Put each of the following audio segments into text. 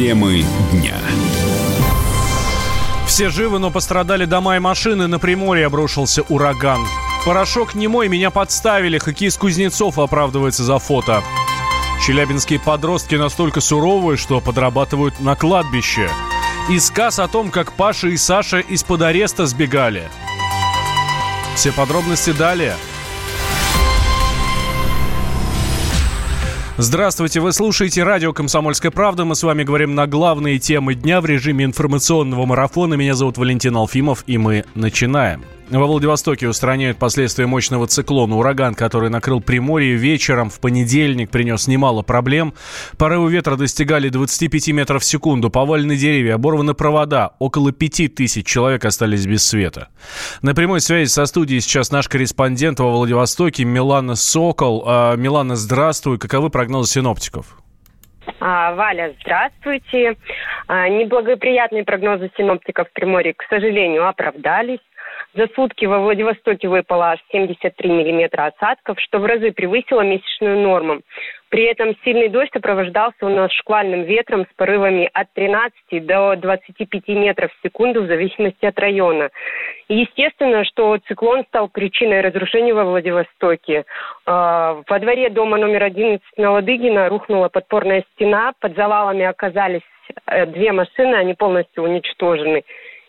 Темы дня. Все живы, но пострадали дома и машины. На Приморье обрушился ураган. Порошок не мой, меня подставили. Хоккеист Кузнецов оправдывается за фото. Челябинские подростки настолько суровые, что подрабатывают на кладбище. И сказ о том, как Паша и Саша из-под ареста сбегали. Все подробности далее. Здравствуйте, вы слушаете радио «Комсомольская правда». Мы с вами говорим на главные темы дня в режиме информационного марафона. Меня зовут Валентин Алфимов, и мы начинаем. Во Владивостоке устраняют последствия мощного циклона. Ураган, который накрыл Приморье вечером в понедельник, принес немало проблем. Порывы ветра достигали 25 метров в секунду. Повалены деревья, оборваны провода. Около 5 тысяч человек остались без света. На прямой связи со студией сейчас наш корреспондент во Владивостоке Милана Сокол. А, Милана, здравствуй. Каковы прогнозы синоптиков? А, Валя, здравствуйте. А, неблагоприятные прогнозы синоптиков в Приморье, к сожалению, оправдались. За сутки во Владивостоке выпало аж 73 миллиметра осадков, что в разы превысило месячную норму. При этом сильный дождь сопровождался у нас шквальным ветром с порывами от 13 до 25 метров в секунду в зависимости от района. Естественно, что циклон стал причиной разрушения во Владивостоке. А, во дворе дома номер 11 на Ладыгина рухнула подпорная стена, под завалами оказались э, две машины, они полностью уничтожены.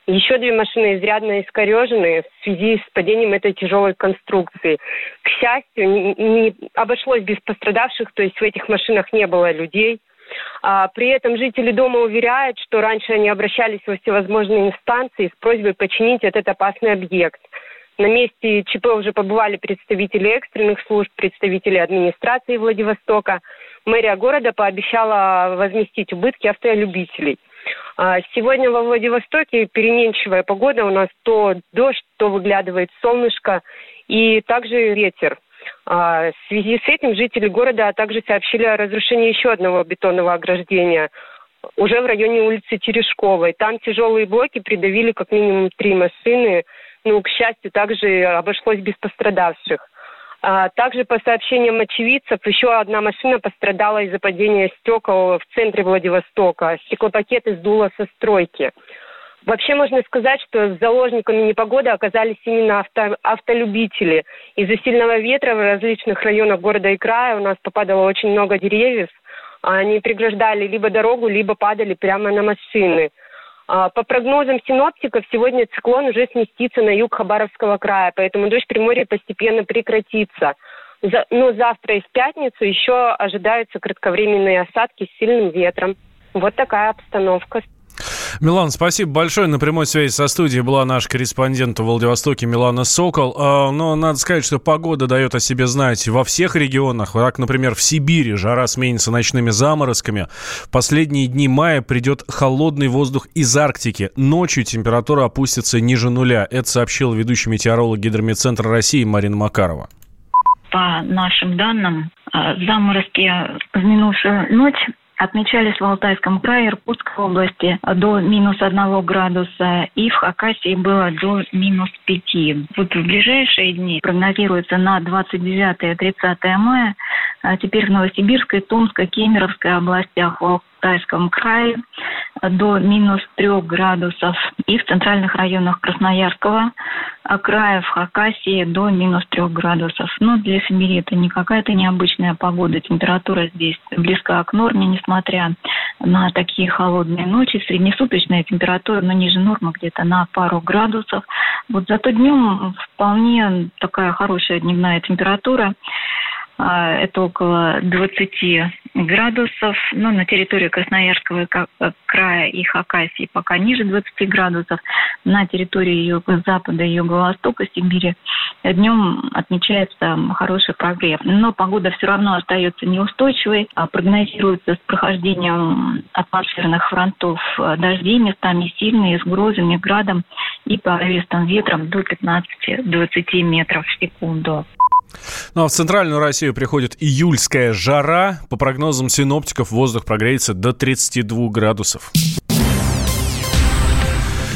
Еще две машины изрядно искорежены в связи с падением этой тяжелой конструкции. К счастью, не, обошлось без пострадавших, то есть в этих машинах не было людей. А, при этом жители дома уверяют, что раньше они обращались во всевозможные инстанции с просьбой починить этот опасный объект. На месте ЧП уже побывали представители экстренных служб, представители администрации Владивостока. Мэрия города пообещала возместить убытки автолюбителей – сегодня во Владивостоке переменчивая погода. У нас то дождь, то выглядывает солнышко и также ветер. А, в связи с этим жители города также сообщили о разрушении еще одного бетонного ограждения уже в районе улицы Терешковой. Там тяжелые блоки придавили как минимум три машины. Ну, к счастью, также обошлось без пострадавших. А, также по сообщениям очевидцев, еще одна машина пострадала из-за падения стекол в центре Владивостока. Стеклопакеты сдуло со стройки. Вообще можно сказать, что заложниками непогоды оказались именно авто, автолюбители. Из-за сильного ветра в различных районах города и края у нас попадало очень много деревьев. Они преграждали либо дорогу, либо падали прямо на машины. А, по прогнозам синоптиков, сегодня циклон уже сместится на юг Хабаровского края, поэтому дождь в Приморье постепенно прекратится. Но завтра и в пятницу еще ожидаются кратковременные осадки с сильным ветром. Вот такая обстановка. Милан, спасибо большое. На прямой связи со студией была наш корреспондент в Владивостоке Милана Сокол. А, но надо сказать, что погода дает о себе знать во всех регионах. Так, например, в Сибири жара сменится ночными заморозками. В последние дни мая придет холодный воздух из Арктики. Ночью температура опустится ниже нуля. Это сообщил ведущий метеоролог Гидромедцентра России Марина Макарова. По нашим данным, а, заморозки в минувшую ночь отмечались в Алтайском крае, Иркутской области до минус одного градуса и в Хакасии было до минус пяти. Вот в ближайшие дни прогнозируется на 29-30 мая а теперь в Новосибирской, Томской, Кемеровской областях, Алтайском крае до минус трех градусов и в центральных районах Красноярского края в Хакасии до минус трех градусов. Но для Сибири это не какая-то необычная погода. Температура здесь близка к норме, несмотря на такие холодные ночи. Среднесуточная температура, но ниже нормы где-то на пару градусов. Вот зато днем вполне такая хорошая дневная температура. А, это около 20 градусов. Но на территории Красноярского края и Хакасии пока ниже 20 градусов. На территории юго-запада и юго-востока Сибири днем отмечается хороший прогрев. Но погода все равно остается неустойчивой. А прогнозируется с прохождением атмосферных фронтов дождей, местами сильные, с грозами, градом и порывистым ветром до 15-20 метров в секунду. Ну а в центральную Россию приходит июльская жара. По прогнозам синоптиков воздух прогреется до 32 градусов.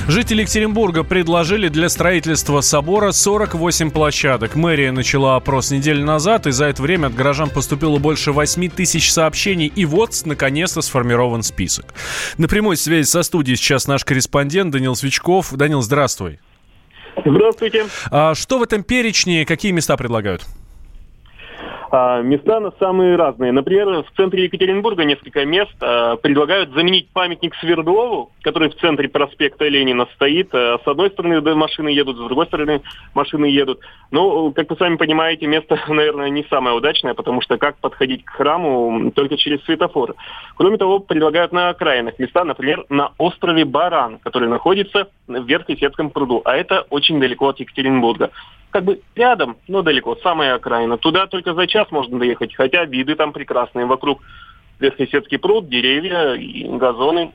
Жители Екатеринбурга предложили для строительства собора 48 площадок. Мэрия начала опрос неделю назад, и за это время от горожан поступило больше 8 тысяч сообщений. И вот, наконец-то, сформирован список. На прямой связи со студией сейчас наш корреспондент Данил Свечков. Данил, здравствуй. Здравствуйте. А что в этом перечне, какие места предлагают? А, места на самые разные. Например, в центре Екатеринбурга несколько мест а, предлагают заменить памятник Свердлову, который в центре проспекта Ленина стоит. А, с одной стороны машины едут, с другой стороны машины едут. Но, как вы сами понимаете, место, наверное, не самое удачное, потому что как подходить к храму только через светофор. Кроме того, предлагают на окраинах места, например, на острове Баран, который находится в Верхесецком пруду. А это очень далеко от Екатеринбурга как бы рядом, но далеко, самая окраина. Туда только за час можно доехать, хотя виды там прекрасные. Вокруг Верхнесецкий пруд, деревья и газоны.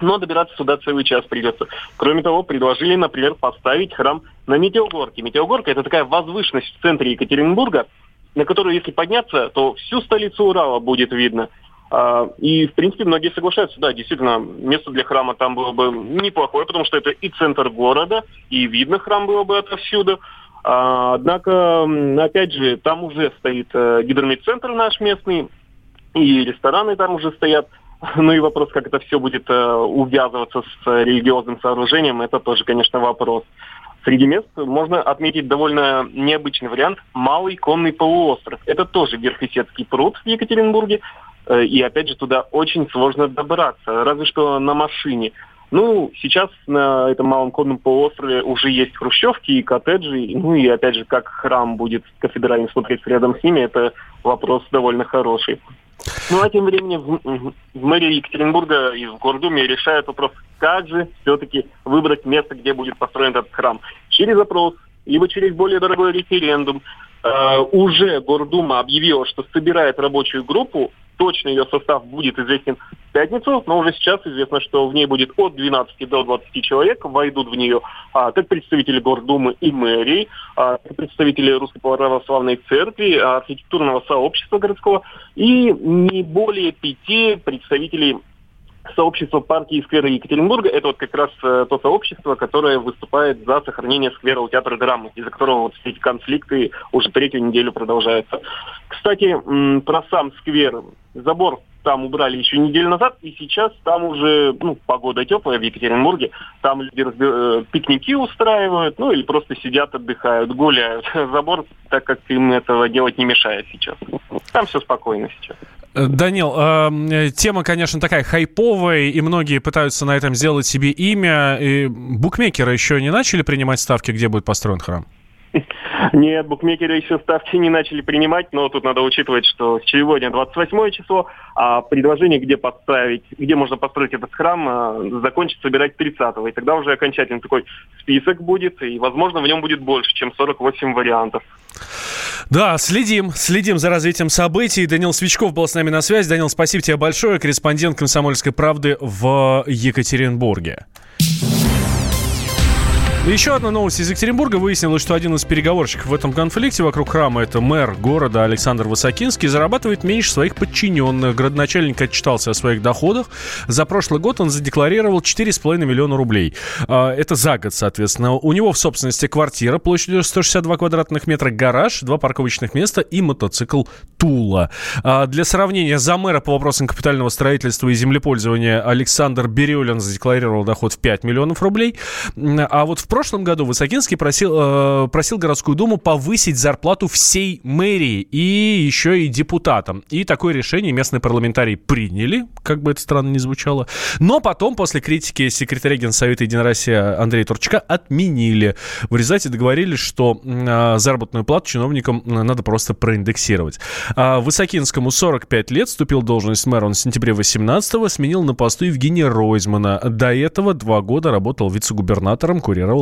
Но добираться сюда целый час придется. Кроме того, предложили, например, поставить храм на Метеогорке. Метеогорка – это такая возвышенность в центре Екатеринбурга, на которую, если подняться, то всю столицу Урала будет видно. А, и, в принципе, многие соглашаются, да, действительно, место для храма там было бы неплохое, потому что это и центр города, и видно храм было бы отовсюду. А, однако, опять же, там уже стоит э, гидромедцентр наш местный, и рестораны там уже стоят. Ну и вопрос, как это все будет э, увязываться с религиозным сооружением, это тоже, конечно, вопрос. Среди мест можно отметить довольно необычный вариант – Малый конный полуостров. Это тоже Верхесецкий пруд в Екатеринбурге, э, и опять же туда очень сложно добраться, разве что на машине – ну, сейчас на этом малом конном полуострове уже есть хрущевки и коттеджи. Ну и опять же, как храм будет кафедральный смотреться рядом с ними, это вопрос довольно хороший. Ну а тем временем в, в мэрии Екатеринбурга и в Гордуме решают вопрос, как же все-таки выбрать место, где будет построен этот храм. Через опрос, либо через более дорогой референдум. Э, уже Гордума объявила, что собирает рабочую группу точно ее состав будет известен в пятницу, но уже сейчас известно, что в ней будет от 12 до 20 человек, войдут в нее а, как представители Гордумы и мэрии, а, как представители Русской Православной Церкви, а, архитектурного сообщества городского и не более пяти представителей сообщество партии сквера Екатеринбурга. Это вот как раз э, то сообщество, которое выступает за сохранение сквера у театра драмы, из-за которого вот эти конфликты уже третью неделю продолжаются. Кстати, про сам сквер. Забор там убрали еще неделю назад, и сейчас там уже ну, погода теплая в Екатеринбурге. Там люди разби... Э, пикники устраивают, ну или просто сидят, отдыхают, гуляют. Забор, так как им этого делать не мешает сейчас. Там все спокойно сейчас. Э, Данил, э, тема, конечно, такая хайповая, и многие пытаются на этом сделать себе имя. И букмекеры еще не начали принимать ставки, где будет построен храм? Нет, букмекеры еще ставки не начали принимать, но тут надо учитывать, что сегодня 28 число, а предложение, где поставить, где можно построить этот храм, э, закончить собирать 30 -го. И тогда уже окончательно такой список будет, и, возможно, в нем будет больше, чем 48 вариантов. Да, следим, следим за развитием событий. Данил Свечков был с нами на связи. Данил, спасибо тебе большое. Корреспондент «Комсомольской правды» в Екатеринбурге. Еще одна новость из Екатеринбурга. Выяснилось, что один из переговорщиков в этом конфликте вокруг храма, это мэр города Александр Высокинский, зарабатывает меньше своих подчиненных. Городначальник отчитался о своих доходах. За прошлый год он задекларировал 4,5 миллиона рублей. А, это за год, соответственно. У него в собственности квартира площадью 162 квадратных метра, гараж, два парковочных места и мотоцикл Тула. А, для сравнения, за мэра по вопросам капитального строительства и землепользования Александр Берюлин задекларировал доход в 5 миллионов рублей. А вот в прошлом году Высокинский просил, э, просил городскую думу повысить зарплату всей мэрии и еще и депутатам. И такое решение местные парламентарии приняли, как бы это странно ни звучало. Но потом, после критики секретаря Генсовета Единой России Андрея Турчака, отменили. В результате договорились, что э, заработную плату чиновникам надо просто проиндексировать. А Высокинскому 45 лет, вступил в должность мэра он в сентябре 18-го, сменил на посту Евгения Ройзмана. До этого два года работал вице-губернатором, курировал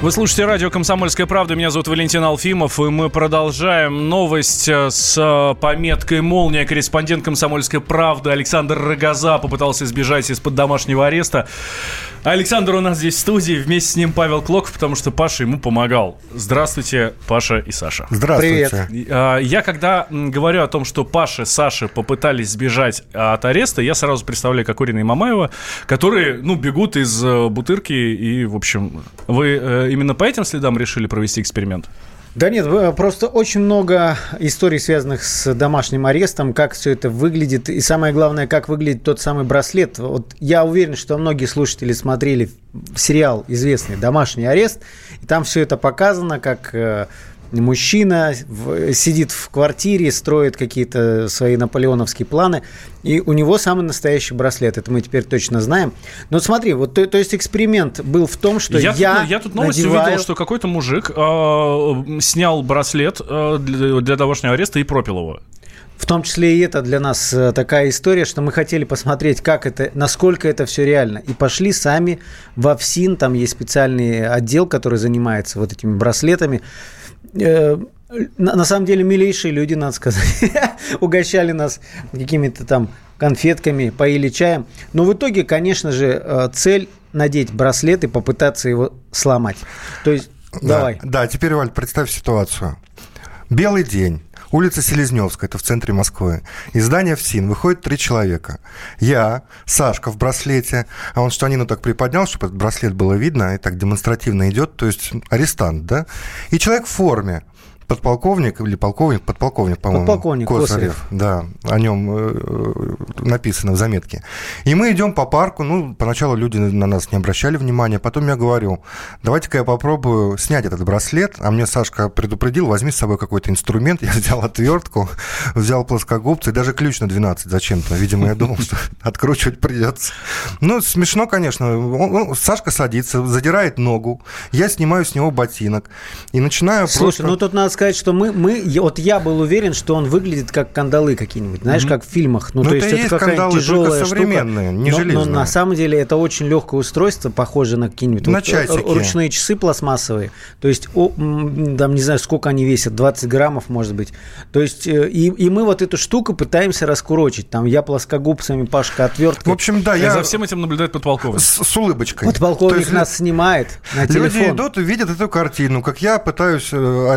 Вы слушаете радио «Комсомольская правда». Меня зовут Валентин Алфимов, и мы продолжаем новость э, с э, пометкой «Молния». Корреспондент «Комсомольской правды» Александр Рогоза попытался избежать из-под домашнего ареста. Александр у нас здесь в студии, вместе с ним Павел Клоков, потому что Паша ему помогал. Здравствуйте, Паша и Саша. Здравствуйте. Привет. А, я когда говорю о том, что Паша и Саша попытались сбежать от ареста, я сразу представляю Кокорина и Мамаева, которые, ну, бегут из э, бутырки и, в общем, вы именно по этим следам решили провести эксперимент? Да нет, просто очень много историй, связанных с домашним арестом, как все это выглядит, и самое главное, как выглядит тот самый браслет. Вот я уверен, что многие слушатели смотрели сериал известный «Домашний арест», и там все это показано, как мужчина сидит в квартире, строит какие-то свои наполеоновские планы, и у него самый настоящий браслет. Это мы теперь точно знаем. Но смотри, вот то, то есть эксперимент был в том, что я... Я, тут, я тут новость надеваю... увидел, что какой-то мужик э, снял браслет э, для, для домашнего ареста и пропил его. В том числе и это для нас э, такая история, что мы хотели посмотреть, как это, насколько это все реально. И пошли сами в ФСИН, там есть специальный отдел, который занимается вот этими браслетами. Э, на, на самом деле милейшие люди, надо сказать, угощали нас какими-то там конфетками, поили чаем. Но в итоге, конечно же, э, цель надеть браслет и попытаться его сломать. То есть, да, давай. Да, теперь, Валь, представь ситуацию. Белый день. Улица Селезневская, это в центре Москвы. Из здания ФСИН выходит три человека. Я, Сашка в браслете, а он штанину так приподнял, чтобы этот браслет было видно, и так демонстративно идет, то есть арестант, да? И человек в форме подполковник или полковник, подполковник, по-моему. Подполковник Косарев. Косарев. Да, о нем э, написано в заметке. И мы идем по парку, ну, поначалу люди на нас не обращали внимания, потом я говорю, давайте-ка я попробую снять этот браслет, а мне Сашка предупредил, возьми с собой какой-то инструмент, я взял отвертку, взял плоскогубцы и даже ключ на 12 зачем-то, видимо, я думал, что откручивать придется. Ну, смешно, конечно, Сашка садится, задирает ногу, я снимаю с него ботинок и начинаю Слушай, просто... ну тут надо сказать, что мы, мы, вот я был уверен, что он выглядит как кандалы какие-нибудь, знаешь, mm-hmm. как в фильмах. Ну, ну то есть это, это какая-то тяжелая современные, штука. Не но, железные. но на самом деле это очень легкое устройство, похоже на какие-нибудь на вот, э, ручные часы пластмассовые. То есть, о, там не знаю, сколько они весят, 20 граммов, может быть. То есть, э, и, и мы вот эту штуку пытаемся раскурочить. Там я плоскогубцами, Пашка отверткой. В общем, да, я... За всем этим наблюдает подполковник. С, с улыбочкой. Подполковник есть, нас снимает на телефон. Люди идут и видят эту картину, как я пытаюсь э,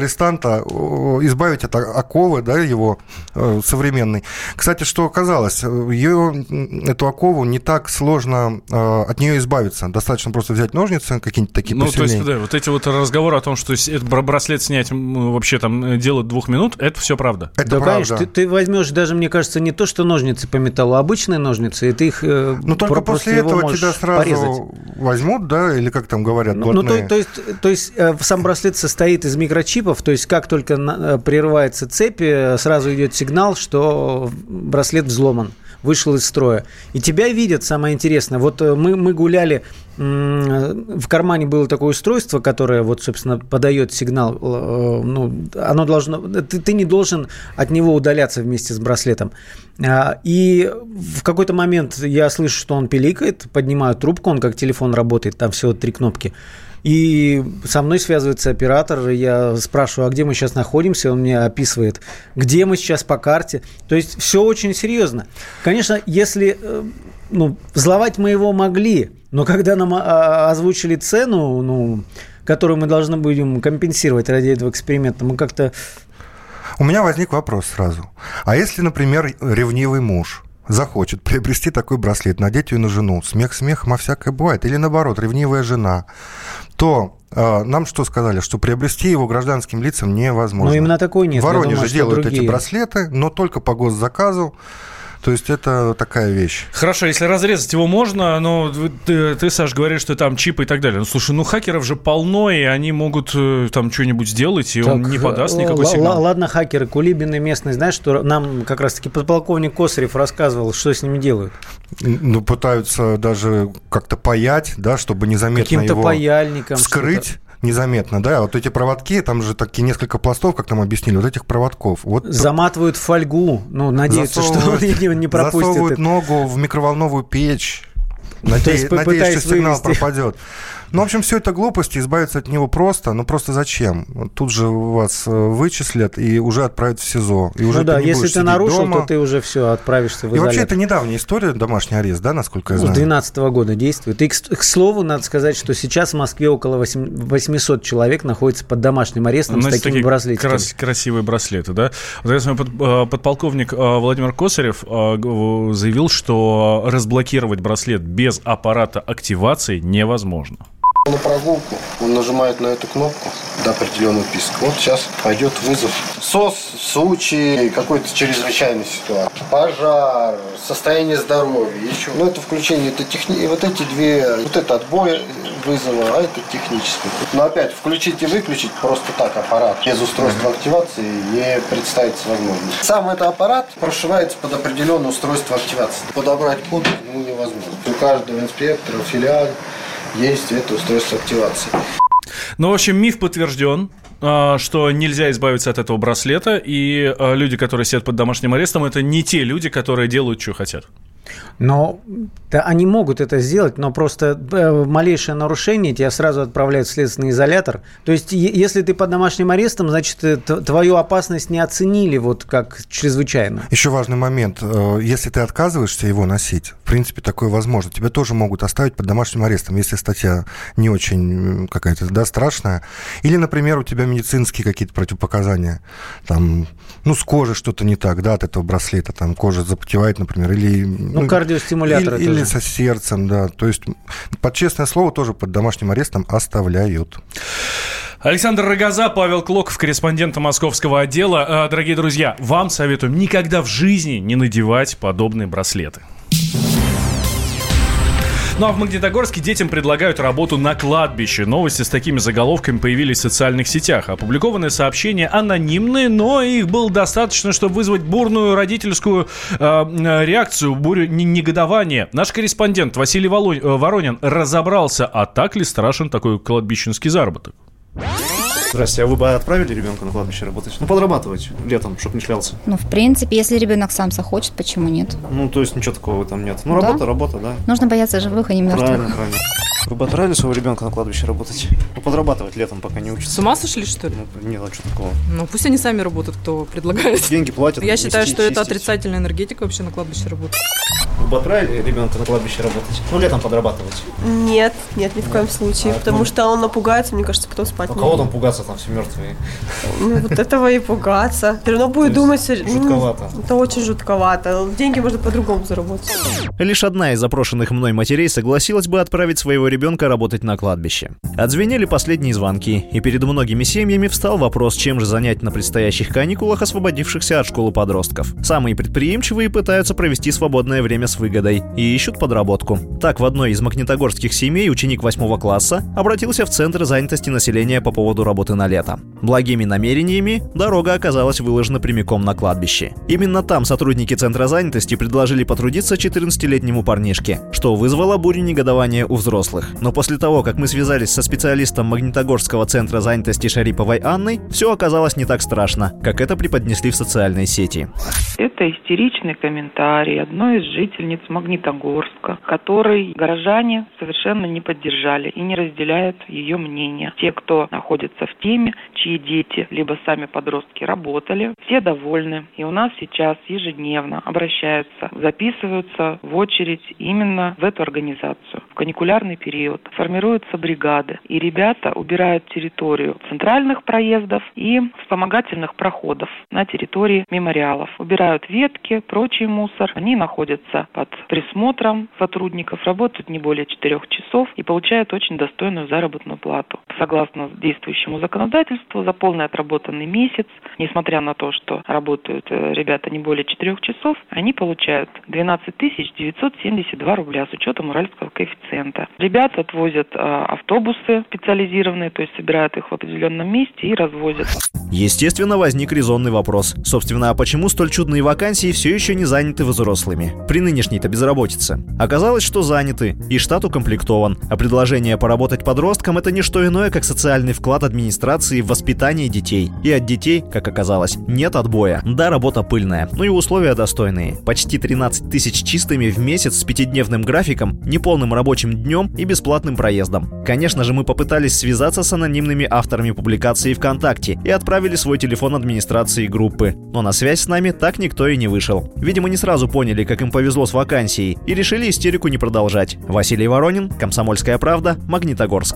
арестанта избавить от оковы, да, его э, современной. Кстати, что оказалось, ее, эту окову не так сложно э, от нее избавиться. Достаточно просто взять ножницы, какие-нибудь такие Ну, посильнее. то есть, да, вот эти вот разговоры о том, что этот браслет снять вообще там э, дело двух минут, это все правда. Это да, правда. конечно, ты, ты возьмешь даже, мне кажется, не то, что ножницы по металлу, а обычные ножницы, и ты их э, Ну, только после этого тебя сразу порезать. возьмут, да, или как там говорят, Ну, ну то, то есть, то есть э, сам браслет состоит из микрочипов, то есть как только на, прерывается цепь, сразу идет сигнал, что браслет взломан вышел из строя. И тебя видят, самое интересное. Вот э, мы, мы гуляли, в кармане было такое устройство, которое, вот, собственно, подает сигнал. Э, ну, оно должно... Ты, ты не должен от него удаляться вместе с браслетом. А, и в какой-то момент я слышу, что он пиликает, поднимаю трубку, он как телефон работает, там всего три кнопки. И со мной связывается оператор, я спрашиваю, а где мы сейчас находимся, он мне описывает, где мы сейчас по карте. То есть все очень серьезно. Конечно, если э, ну, взломать мы его могли, но когда нам а, озвучили цену, ну, которую мы должны будем компенсировать ради этого эксперимента, мы как-то... У меня возник вопрос сразу. А если, например, ревнивый муж захочет приобрести такой браслет, надеть ее на жену, смех смехом, а всякое бывает, или наоборот, ревнивая жена, то э, нам что сказали, что приобрести его гражданским лицам невозможно. Но именно такой нет. В Воронеже думаю, делают другие. эти браслеты, но только по госзаказу. То есть это такая вещь. Хорошо, если разрезать его можно, но ты, ты Саш, говоришь, что там чипы и так далее. Ну, слушай, ну хакеров же полно, и они могут э, там что-нибудь сделать, и так, он не подаст никакой сигнал. Ладно, хакеры, Кулибины местные, знаешь, что нам как раз-таки подполковник Косарев рассказывал, что с ними делают? Ну, пытаются даже как-то паять, да, чтобы незаметно Каким-то его паяльником скрыть незаметно, да, вот эти проводки, там же такие несколько пластов, как нам объяснили, вот этих проводков. Вот Заматывают фольгу, ну, надеются, что он не пропустит. Засовывают ногу в микроволновую печь, Надеюсь, надеюсь что сигнал вывести. пропадет. Ну, в общем, все это глупости, избавиться от него просто. Ну, просто зачем? Тут же вас э, вычислят и уже отправят в СИЗО. И уже ну да, если ты нарушил, дома. то ты уже все, отправишься в изолятор. И вообще, это недавняя история, домашний арест, да, насколько я знаю? С 2012 года действует. И, к, к слову, надо сказать, что сейчас в Москве около 800 человек находится под домашним арестом ну, с такими браслетами. Крас- красивые браслеты, да? Вот, я под, э, подполковник э, Владимир Косарев заявил, что разблокировать браслет без аппарата активации невозможно. На прогулку он нажимает на эту кнопку до определенного писка. Вот сейчас пойдет вызов. СОС в случае какой-то чрезвычайной ситуации. Пожар, состояние здоровья, еще. Ну, это включение, это техни... Вот эти две, вот это отбой вызова, а это технический. Но опять, включить и выключить просто так аппарат без устройства активации не представится возможным. Сам этот аппарат прошивается под определенное устройство активации. Подобрать код ну, невозможно. У каждого инспектора, филиале есть это устройство активации. Ну, в общем, миф подтвержден а, что нельзя избавиться от этого браслета, и а, люди, которые сидят под домашним арестом, это не те люди, которые делают, что хотят. Но да, они могут это сделать, но просто э, малейшее нарушение тебя сразу отправляют в следственный изолятор. То есть, если ты под домашним арестом, значит, э, твою опасность не оценили вот как чрезвычайно. Еще важный момент. Э, если ты отказываешься его носить, в принципе, такое возможно. Тебя тоже могут оставить под домашним арестом, если статья не очень какая-то, да, страшная. Или, например, у тебя медицинские какие-то противопоказания. Там, ну, с кожей что-то не так, да, от этого браслета. Там кожа запотевает, например, или ну, кардиостимуляторы или, или со сердцем, да. То есть, под честное слово, тоже под домашним арестом оставляют. Александр Рогоза, Павел Клоков, корреспондент московского отдела. А, дорогие друзья, вам советуем никогда в жизни не надевать подобные браслеты. Ну а в Магнитогорске детям предлагают работу на кладбище. Новости с такими заголовками появились в социальных сетях. Опубликованные сообщения анонимные, но их было достаточно, чтобы вызвать бурную родительскую э, реакцию, бурю негодования. Наш корреспондент Василий э, Воронин разобрался, а так ли страшен такой кладбищенский заработок. Здравствуйте, а вы бы отправили ребенка на кладбище работать? Ну, подрабатывать летом, чтобы не шлялся. Ну, в принципе, если ребенок сам захочет, почему нет? Ну, то есть ничего такого там нет. Ну, работа, да? работа, да. Нужно бояться живых, а не мертвых. Правильно, правильно. Вы бы отправили своего ребенка на кладбище работать? Ну, подрабатывать летом, пока не учится. С ума сошли, что ли? Ну, нет, а что такого? Ну, пусть они сами работают, кто предлагает. Деньги платят. Я считаю, что это отрицательная энергетика вообще на кладбище работать. Вы бы отправили ребенка на кладбище работать? Ну, летом подрабатывать? Нет, нет, ни в коем случае. А, потому ну... что он напугается, мне кажется, потом спать А кого там пугаться, там все мертвые? Ну, вот этого и пугаться. Все равно будет думать... Жутковато. это очень жутковато. Деньги можно по-другому заработать. Лишь одна из запрошенных мной матерей согласилась бы отправить своего ребенка работать на кладбище. Отзвенели последние звонки, и перед многими семьями встал вопрос, чем же занять на предстоящих каникулах освободившихся от школы подростков. Самые предприимчивые пытаются провести свободное время с выгодой и ищут подработку. Так, в одной из магнитогорских семей ученик 8 класса обратился в Центр занятости населения по поводу работы на лето. Благими намерениями дорога оказалась выложена прямиком на кладбище. Именно там сотрудники Центра занятости предложили потрудиться 14-летнему парнишке, что вызвало бурю негодования у взрослых. Но после того, как мы связались со специалистом Магнитогорского Центра занятости Шариповой Анной, все оказалось не так страшно, как это преподнесли в социальной сети. Это истеричный комментарий одной из жительниц Магнитогорска, который горожане совершенно не поддержали и не разделяют ее мнение. Те, кто находится в теме, чьи дети, либо сами подростки работали, все довольны. И у нас сейчас ежедневно обращаются, записываются в очередь именно в эту организацию. в каникулярный период формируются бригады, и ребята убирают территорию центральных проездов и вспомогательных проходов на территории мемориалов. Убирают ветки, прочий мусор. Они находятся под присмотром сотрудников, работают не более четырех часов и получают очень достойную заработную плату. Согласно действующему законодательству, за полный отработанный месяц, несмотря на то, что работают э, ребята не более четырех часов, они получают 12 972 рубля с учетом уральского коэффициента. Ребята отвозят э, автобусы специализированные, то есть собирают их в определенном месте и развозят. Естественно, возник резонный вопрос. Собственно, а почему столь чудные вакансии все еще не заняты взрослыми? При нынешней-то безработице. Оказалось, что заняты, и штат укомплектован. А предложение поработать подросткам – это не что иное, как социальный вклад администрации в воспитание детей. И от детей, как оказалось, нет отбоя. Да, работа пыльная, но и условия достойные. Почти 13 тысяч чистыми в месяц с пятидневным графиком, неполным рабочим днем и бесплатным проездом. Конечно же, мы попытались связаться с анонимными авторами публикации ВКонтакте и отправили свой телефон администрации группы. Но на связь с нами так никто и не вышел. Видимо, не сразу поняли, как им повезло с вакансией, и решили истерику не продолжать. Василий Воронин, Комсомольская правда, Магнитогорск.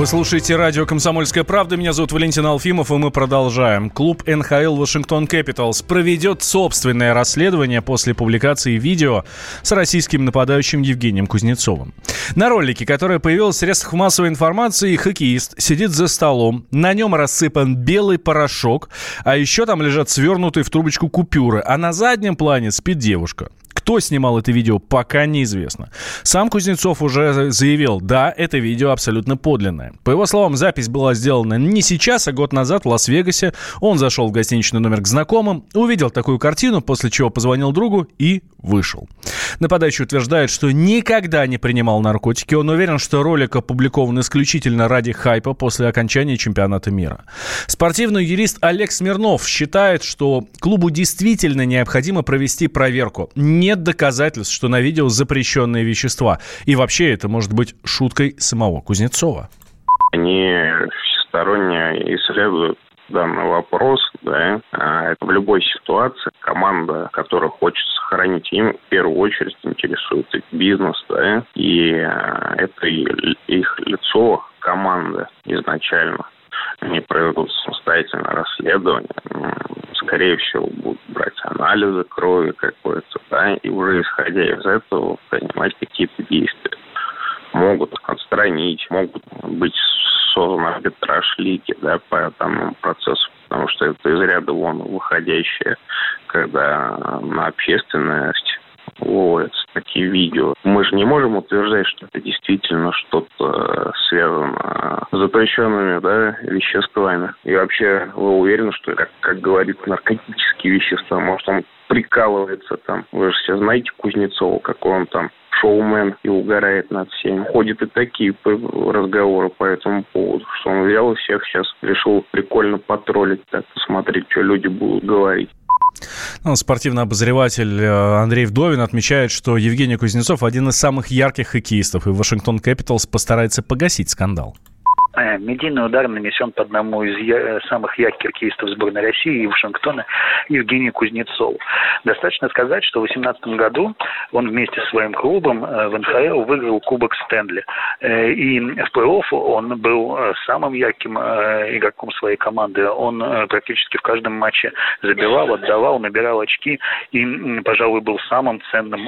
Вы слушаете радио «Комсомольская правда». Меня зовут Валентин Алфимов, и мы продолжаем. Клуб НХЛ «Вашингтон Кэпиталс» проведет собственное расследование после публикации видео с российским нападающим Евгением Кузнецовым. На ролике, которое появилось в средствах массовой информации, хоккеист сидит за столом, на нем рассыпан белый порошок, а еще там лежат свернутые в трубочку купюры, а на заднем плане спит девушка. Кто снимал это видео, пока неизвестно. Сам Кузнецов уже заявил, да, это видео абсолютно подлинное. По его словам, запись была сделана не сейчас, а год назад в Лас-Вегасе. Он зашел в гостиничный номер к знакомым, увидел такую картину, после чего позвонил другу и вышел. Нападающий утверждает, что никогда не принимал наркотики. Он уверен, что ролик опубликован исключительно ради хайпа после окончания чемпионата мира. Спортивный юрист Олег Смирнов считает, что клубу действительно необходимо провести проверку. Нет доказательств, что на видео запрещенные вещества. И вообще это может быть шуткой самого Кузнецова. Они всесторонне исследуют данный вопрос, да, а это в любой ситуации команда, которая хочет сохранить им, в первую очередь интересует их бизнес, да, и а, это их лицо команды изначально. Они проведут самостоятельное расследование, скорее всего, будут брать анализы крови какой-то, да, и уже исходя из этого принимать какие-то действия. Могут отстранить, могут быть создан арбитраж лиги да, по данному процессу, потому что это из ряда вон выходящее, когда на общественность выводятся такие видео. Мы же не можем утверждать, что это действительно что-то связано с запрещенными да, веществами. И вообще вы уверены, что, как, как говорит, наркотические вещества, может, он прикалывается там. Вы же все знаете Кузнецова, какой он там шоумен и угорает над всеми. Ходят и такие разговоры по этому поводу, что он взял и всех сейчас решил прикольно потроллить, так посмотреть, что люди будут говорить. Ну, спортивный обозреватель э, Андрей Вдовин отмечает, что Евгений Кузнецов один из самых ярких хоккеистов, и Вашингтон Кэпиталс постарается погасить скандал. Э, медийный удар нанесен по одному из я- самых ярких хоккеистов сборной России и Вашингтона Евгению Кузнецову. Достаточно сказать, что в 2018 году он вместе со своим клубом э, в НХЛ выиграл Кубок Стэнли. Э, и в плей-офф он был самым ярким игроком своей команды. Он практически в каждом матче забивал, отдавал, набирал очки и, пожалуй, был самым ценным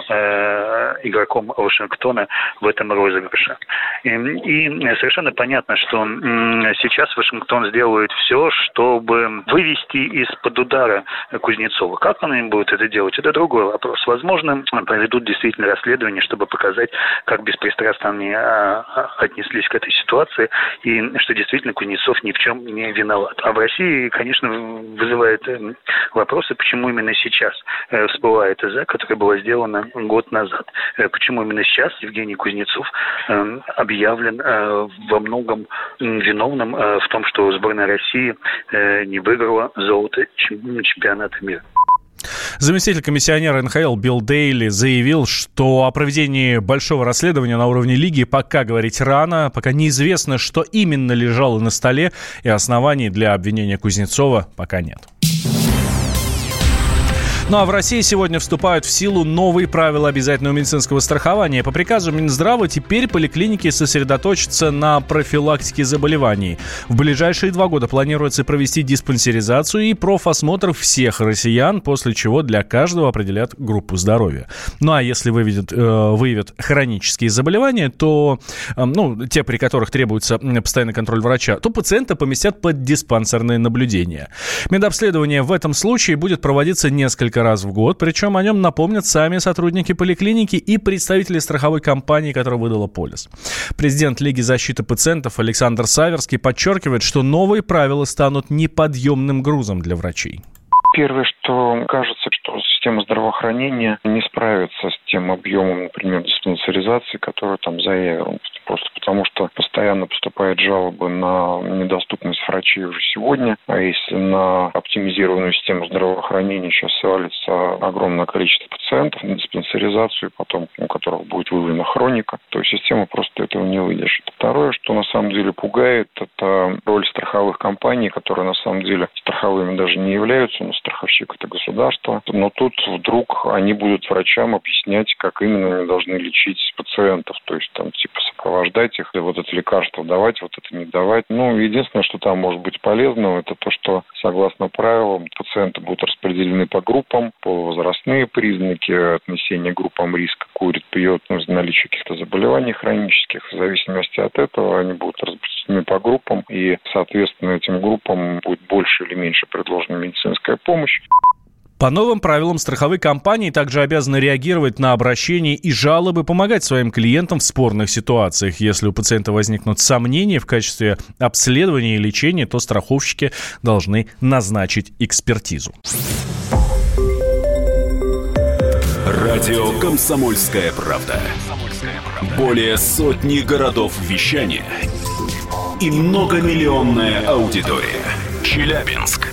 игроком Вашингтона в этом розыгрыше. И, и совершенно понятно, что что сейчас Вашингтон сделает все, чтобы вывести из-под удара Кузнецова. Как он им будет это делать, это другой вопрос. Возможно, проведут действительно расследование, чтобы показать, как беспристрастно они а, а, отнеслись к этой ситуации, и что действительно Кузнецов ни в чем не виноват. А в России, конечно, вызывает э, вопросы, почему именно сейчас э, всплывает ИЗ, которая была сделана год назад. Э, почему именно сейчас Евгений Кузнецов объявлен во многом виновным в том, что сборная России не выиграла золото чемпионата мира. Заместитель комиссионера НХЛ Билл Дейли заявил, что о проведении большого расследования на уровне лиги пока говорить рано, пока неизвестно, что именно лежало на столе, и оснований для обвинения Кузнецова пока нет. Ну а в России сегодня вступают в силу новые правила обязательного медицинского страхования. По приказу Минздрава теперь поликлиники сосредоточатся на профилактике заболеваний. В ближайшие два года планируется провести диспансеризацию и профосмотр всех россиян, после чего для каждого определят группу здоровья. Ну а если выявят, э, выявят хронические заболевания, то, э, ну, те, при которых требуется постоянный контроль врача, то пациента поместят под диспансерное наблюдение. Медобследование в этом случае будет проводиться несколько раз в год, причем о нем напомнят сами сотрудники поликлиники и представители страховой компании, которая выдала полис. Президент Лиги защиты пациентов Александр Саверский подчеркивает, что новые правила станут неподъемным грузом для врачей. Первое, что кажется, что система здравоохранения не справится с тем объемом, например, диспансеризации, которую там заявил. Потому, что постоянно поступают жалобы на недоступность врачей уже сегодня. А если на оптимизированную систему здравоохранения сейчас свалится огромное количество пациентов на диспансеризацию, потом у которых будет выявлена хроника, то система просто этого не выдержит. Второе, что на самом деле пугает, это роль страховых компаний, которые на самом деле страховыми даже не являются, но страховщик это государство. Но тут вдруг они будут врачам объяснять, как именно они должны лечить пациентов. То есть там типа сопровождать их, и вот это лекарство давать, вот это не давать. Ну, единственное, что там может быть полезным, это то, что согласно правилам пациенты будут распределены по группам, по возрастные признаки отнесения группам риска, курит, пьет, ну, наличие каких-то заболеваний хронических. В зависимости от этого они будут распределены по группам, и, соответственно, этим группам будет больше или меньше предложена медицинская помощь. По новым правилам страховые компании также обязаны реагировать на обращения и жалобы, помогать своим клиентам в спорных ситуациях. Если у пациента возникнут сомнения в качестве обследования и лечения, то страховщики должны назначить экспертизу. Радио «Комсомольская правда». Более сотни городов вещания и многомиллионная аудитория. Челябинск